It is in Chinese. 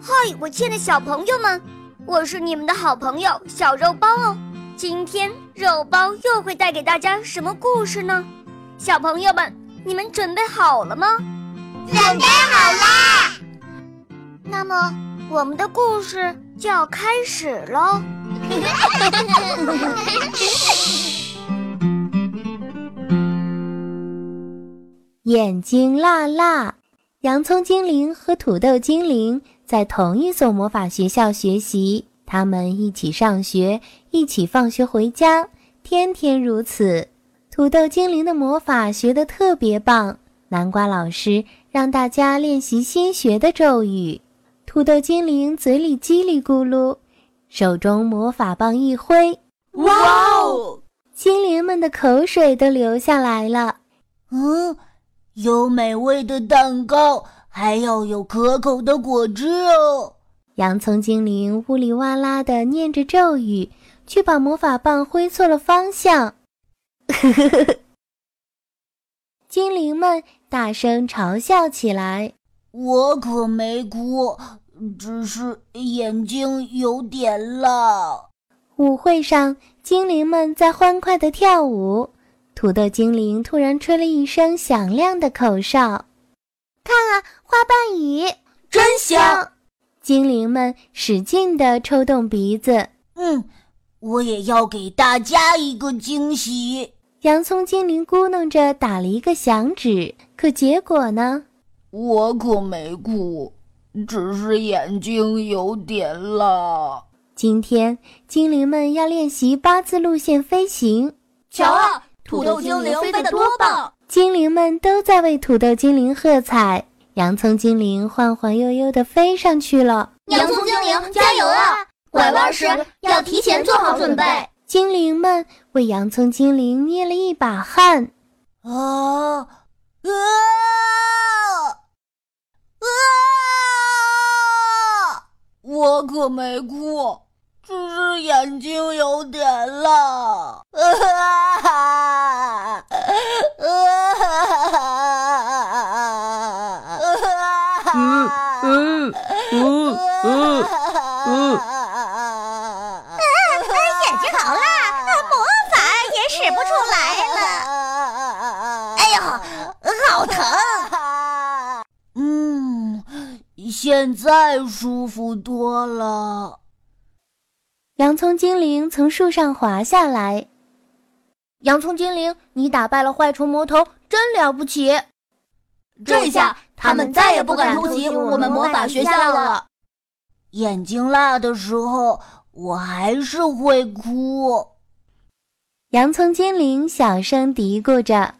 嗨，我亲爱的小朋友们，我是你们的好朋友小肉包哦。今天肉包又会带给大家什么故事呢？小朋友们，你们准备好了吗？准备好啦！那么我们的故事就要开始喽。眼睛辣辣，洋葱精灵和土豆精灵在同一所魔法学校学习，他们一起上学，一起放学回家，天天如此。土豆精灵的魔法学得特别棒，南瓜老师让大家练习新学的咒语。土豆精灵嘴里叽里咕噜，手中魔法棒一挥，哇哦！精灵们的口水都流下来了。嗯。有美味的蛋糕，还要有可口的果汁哦！洋葱精灵呜里哇啦的念着咒语，却把魔法棒挥错了方向。精灵们大声嘲笑起来：“我可没哭，只是眼睛有点辣。”舞会上，精灵们在欢快的跳舞。土豆精灵突然吹了一声响亮的口哨，看啊，花瓣雨真香！精灵们使劲地抽动鼻子。嗯，我也要给大家一个惊喜。洋葱精灵咕哝着打了一个响指，可结果呢？我可没哭，只是眼睛有点辣。今天精灵们要练习八字路线飞行。瞧啊！土豆精灵飞得多棒！精灵们都在为土豆精灵喝彩。洋葱精灵晃晃悠悠地飞上去了。洋葱精灵加油啊！拐弯时要提前做好准备。精灵们为洋葱精灵捏了一把汗。啊啊啊！我可没哭。只是眼睛有点辣。嗯嗯嗯嗯嗯。眼睛好辣，魔法也使不出来了。哎呦，好疼！嗯，现在舒服多了。洋葱精灵从树上滑下来。洋葱精灵，你打败了坏虫魔头，真了不起！这下他们再也不敢偷袭我们魔法学校了。眼睛辣的时候，我还是会哭。洋葱精灵小声嘀咕着。